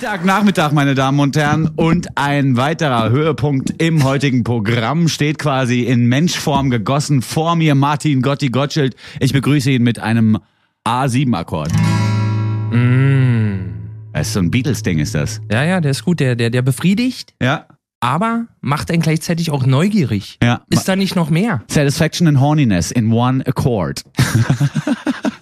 Freitagnachmittag, meine Damen und Herren. Und ein weiterer Höhepunkt im heutigen Programm steht quasi in Menschform gegossen vor mir Martin Gotti Gottschild. Ich begrüße ihn mit einem A7-Akkord. Mm. Das ist so ein Beatles-Ding, ist das. Ja, ja, der ist gut. Der, der, der befriedigt, Ja. aber macht einen gleichzeitig auch neugierig. Ja. Ist da nicht noch mehr? Satisfaction and Horniness in one accord.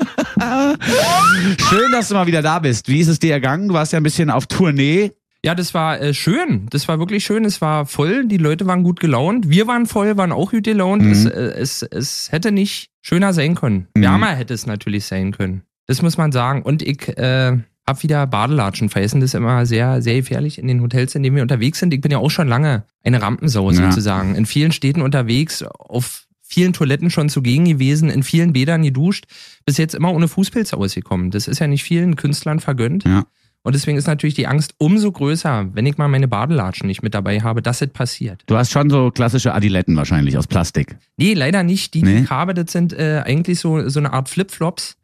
Schön, dass du mal wieder da bist. Wie ist es dir ergangen? Du warst ja ein bisschen auf Tournee. Ja, das war äh, schön. Das war wirklich schön. Es war voll. Die Leute waren gut gelaunt. Wir waren voll, waren auch gut gelaunt. Mhm. Es, äh, es, es hätte nicht schöner sein können. Mhm. Wärmer hätte es natürlich sein können. Das muss man sagen. Und ich äh, hab wieder Badelatschen vergessen. Das ist immer sehr, sehr gefährlich in den Hotels, in denen wir unterwegs sind. Ich bin ja auch schon lange eine Rampensau Ja. sozusagen. In vielen Städten unterwegs, auf vielen Toiletten schon zugegen gewesen, in vielen Bädern geduscht, bis jetzt immer ohne Fußpilz ausgekommen. Das ist ja nicht vielen Künstlern vergönnt. Ja. Und deswegen ist natürlich die Angst umso größer, wenn ich mal meine Badelatschen nicht mit dabei habe, dass es passiert. Du hast schon so klassische Adiletten wahrscheinlich aus Plastik. Nee, leider nicht. Die, die Nee? ich habe, das sind äh, eigentlich so, so eine Art Flipflops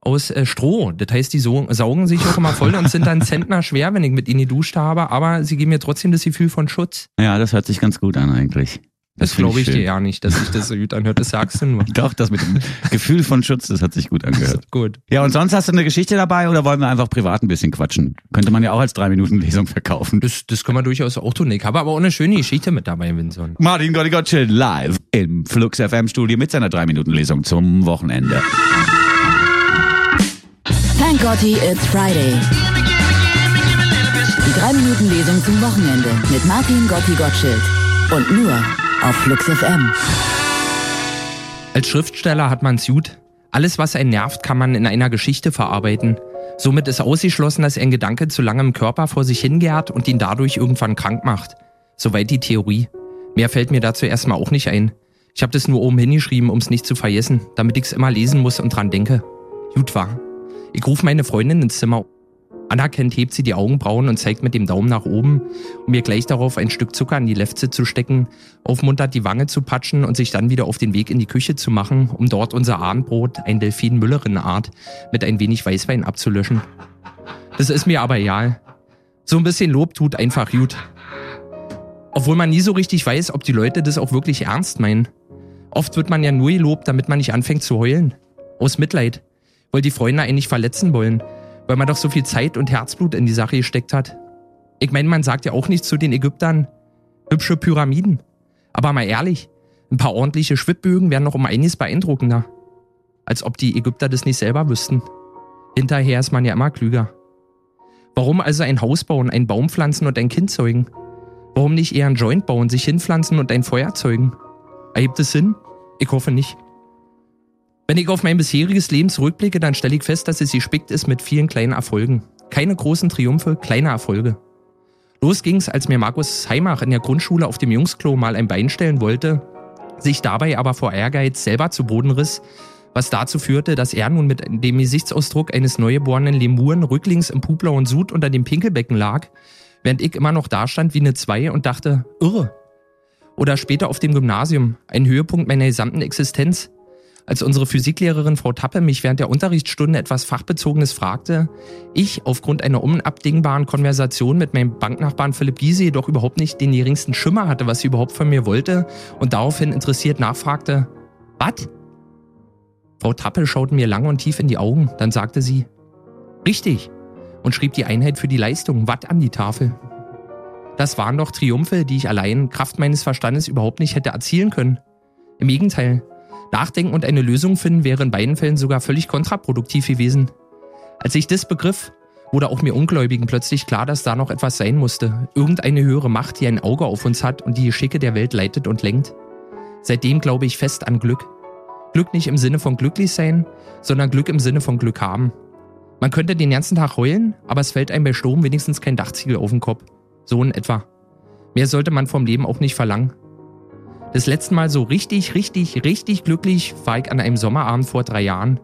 aus äh, Stroh. Das heißt, die so, saugen sich auch immer voll und sind dann Zentner schwer, wenn ich mit ihnen geduscht habe, aber sie geben mir trotzdem das Gefühl von Schutz. Ja, das hört sich ganz gut an eigentlich. Das, find glaube ich schön. dir ja nicht, dass sich das so gut anhört. Das sagst du nur. Doch, das mit dem Gefühl von Schutz, das hat sich gut angehört. Gut. Ja, und sonst hast du eine Geschichte dabei oder wollen wir einfach privat ein bisschen quatschen? Könnte man ja auch als drei Minuten Lesung verkaufen. Das, das können wir durchaus auch tun. Ich habe aber auch eine schöne Geschichte mit dabei, Vinson. Martin Gotti Gottschild live im Flux FM Studio mit seiner drei Minuten Lesung zum Wochenende. Thank Gotti, it's Friday. Die 3-Minuten-Lesung zum Wochenende mit Martin Gotti Gottschild. Und nur auf Flux FM. Als Schriftsteller hat man's gut. Alles, was einen nervt, kann man in einer Geschichte verarbeiten. Somit ist ausgeschlossen, dass ein Gedanke zu lange im Körper vor sich hingärt und ihn dadurch irgendwann krank macht. Soweit die Theorie. Mehr fällt mir dazu erstmal auch nicht ein. Ich habe das nur oben hingeschrieben, um's nicht zu vergessen, damit ich's immer lesen muss und dran denke. Gut war. Ich rufe meine Freundin ins Zimmer. Anerkennt hebt sie die Augenbrauen und zeigt mit dem Daumen nach oben, um mir gleich darauf ein Stück Zucker in die Lefze zu stecken, aufmuntert die Wange zu patschen und sich dann wieder auf den Weg in die Küche zu machen, um dort unser Abendbrot, ein Delfin Müllerin Art, mit ein wenig Weißwein abzulöschen. Das ist mir aber egal. So ein bisschen Lob tut einfach gut. Obwohl man nie so richtig weiß, ob die Leute das auch wirklich ernst meinen. Oft wird man ja nur gelobt, damit man nicht anfängt zu heulen. Aus Mitleid. Weil die Freunde einen nicht verletzen wollen. Weil man doch so viel Zeit und Herzblut in die Sache gesteckt hat. Ich meine, man sagt ja auch nicht zu den Ägyptern, hübsche Pyramiden. Aber mal ehrlich, ein paar ordentliche Schwibbögen wären noch um einiges beeindruckender. Als ob die Ägypter das nicht selber wüssten. Hinterher ist man ja immer klüger. Warum also ein Haus bauen, einen Baum pflanzen und ein Kind zeugen? Warum nicht eher ein Joint bauen, sich hinpflanzen und ein Feuer zeugen? Ergibt es Sinn? Ich hoffe nicht. Wenn ich auf mein bisheriges Leben zurückblicke, dann stelle ich fest, dass es gespickt ist mit vielen kleinen Erfolgen. Keine großen Triumphe, kleine Erfolge. Los ging's, als mir Markus Heimach in der Grundschule auf dem Jungsklo mal ein Bein stellen wollte, sich dabei aber vor Ehrgeiz selber zu Boden riss, was dazu führte, dass er nun mit dem Gesichtsausdruck eines neugeborenen Lemuren rücklings im pubblauen Sud unter dem Pinkelbecken lag, während ich immer noch dastand wie eine Zwei und dachte, irre. Oder später auf dem Gymnasium, ein Höhepunkt meiner gesamten Existenz, als unsere Physiklehrerin Frau Tappe mich während der Unterrichtsstunde etwas Fachbezogenes fragte, ich aufgrund einer unabdingbaren Konversation mit meinem Banknachbarn Philipp Giese jedoch überhaupt nicht den geringsten Schimmer hatte, was sie überhaupt von mir wollte und daraufhin interessiert nachfragte, was? Frau Tappe schaute mir lang und tief in die Augen, dann sagte sie, richtig, und schrieb die Einheit für die Leistung, Watt, an die Tafel. Das waren doch Triumphe, die ich allein Kraft meines Verstandes überhaupt nicht hätte erzielen können. Im Gegenteil, Nachdenken und eine Lösung finden wäre in beiden Fällen sogar völlig kontraproduktiv gewesen. Als ich das begriff, wurde auch mir Ungläubigen plötzlich klar, dass da noch etwas sein musste. Irgendeine höhere Macht, die ein Auge auf uns hat und die Geschicke der Welt leitet und lenkt. Seitdem glaube ich fest an Glück. Glück nicht im Sinne von glücklich sein, sondern Glück im Sinne von Glück haben. Man könnte den ganzen Tag heulen, aber es fällt einem bei Sturm wenigstens kein Dachziegel auf den Kopf. So in etwa. Mehr sollte man vom Leben auch nicht verlangen. Das letzte Mal so richtig, richtig, richtig glücklich war ich an einem Sommerabend vor drei Jahren.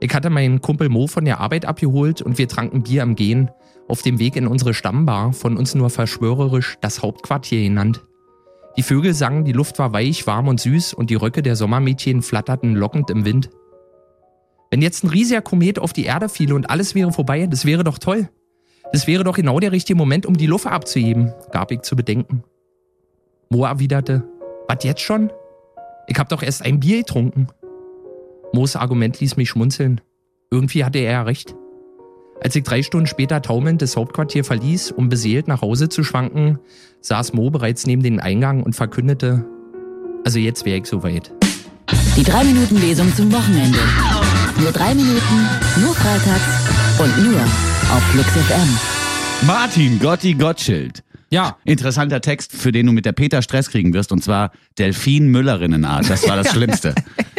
Ich hatte meinen Kumpel Mo von der Arbeit abgeholt und wir tranken Bier am Gehen, auf dem Weg in unsere Stammbar, von uns nur verschwörerisch das Hauptquartier genannt. Die Vögel sangen, die Luft war weich, warm und süß und die Röcke der Sommermädchen flatterten lockend im Wind. Wenn jetzt ein riesiger Komet auf die Erde fiele und alles wäre vorbei, das wäre doch toll. Das wäre doch genau der richtige Moment, um die Luft abzuheben, gab ich zu bedenken. Mo erwiderte, was jetzt schon? Ich hab doch erst ein Bier getrunken. Moos Argument ließ mich schmunzeln. Irgendwie hatte er ja recht. Als ich drei Stunden später taumelnd das Hauptquartier verließ, um beseelt nach Hause zu schwanken, saß Mo bereits neben dem Eingang und verkündete, also jetzt wäre ich soweit. Die 3-Minuten-Lesung zum Wochenende. Nur drei Minuten, nur freitags und nur auf Flux FM. Martin Gotti Gottschild. Ja, Interessanter Text, für den du mit der Peter Stress kriegen wirst, und zwar Delfin Müllerinnenart. Das war das Schlimmste.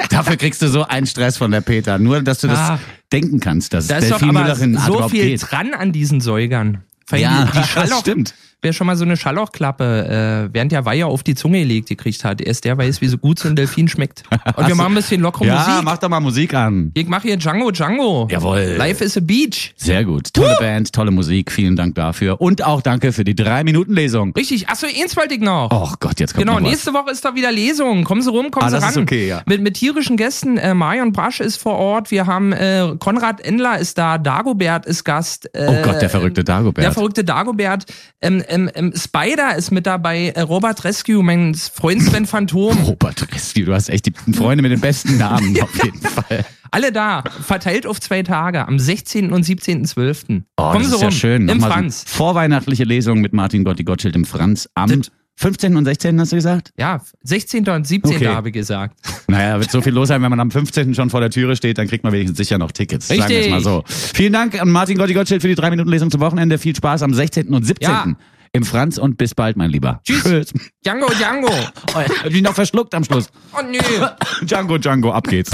Dafür kriegst du so einen Stress von der Peter. Nur, dass du das Ah. denken kannst, dass da Delfin Müllerinnenart so viel geht. dran an diesen Säugern. Ja, die das Schalloch, stimmt. Wer schon mal so eine Schallochklappe äh, während der Weihe auf die Zunge gelegt gekriegt hat, erst der weiß, wie so gut so ein Delfin schmeckt. Und wir machen ein bisschen lockere Ja, Musik. mach doch mal Musik an. Ich mache hier Django Django. Jawohl. Life is a Beach. Sehr gut. Tolle Band, tolle Musik. Vielen Dank dafür. Und auch danke für die Drei-Minuten-Lesung. Richtig. Achso, eins wollte ich noch. Oh Gott, jetzt kommt Genau, nächste Woche ist da wieder Lesung. Kommen Sie rum, kommen Ah, Sie das ran. ist okay, ja. Mit, mit tierischen Gästen. Äh, Marion Brasch ist vor Ort. Wir haben äh, Konrad Endler ist da. Dagobert ist Gast. Äh, Oh Gott, der verrückte Dagobert. Der verrückte Dagobert. Ähm, ähm, ähm, Spider ist mit dabei. Äh, Robert Rescue, mein Freund Sven Phantom. Robert Rescue, du hast echt die Freunde mit den besten Namen auf jeden Fall. Alle da. Verteilt auf zwei Tage. Am 16. und 17.12. Oh, Kommen das Sie ist ja rum. schön. Im Nochmal so Franz. Vorweihnachtliche Lesung mit Martin Gotti Gottschild im Franz am 15. und 16. hast du gesagt? Ja, 16. und 17. Okay. habe ich gesagt. Naja, wird so viel los sein, wenn man am 15. schon vor der Türe steht, dann kriegt man wenigstens sicher noch Tickets. Sagen wir es Richtig. mal so. Vielen Dank an Martin Gotti Gottschild für die 3-Minuten-Lesung zum Wochenende. Viel Spaß am 16. und 17. Ja. Im Franz und bis bald, mein Lieber. Tschüss. Django Django. Oh, ich noch verschluckt am Schluss. Oh nö. Django, Django, ab geht's.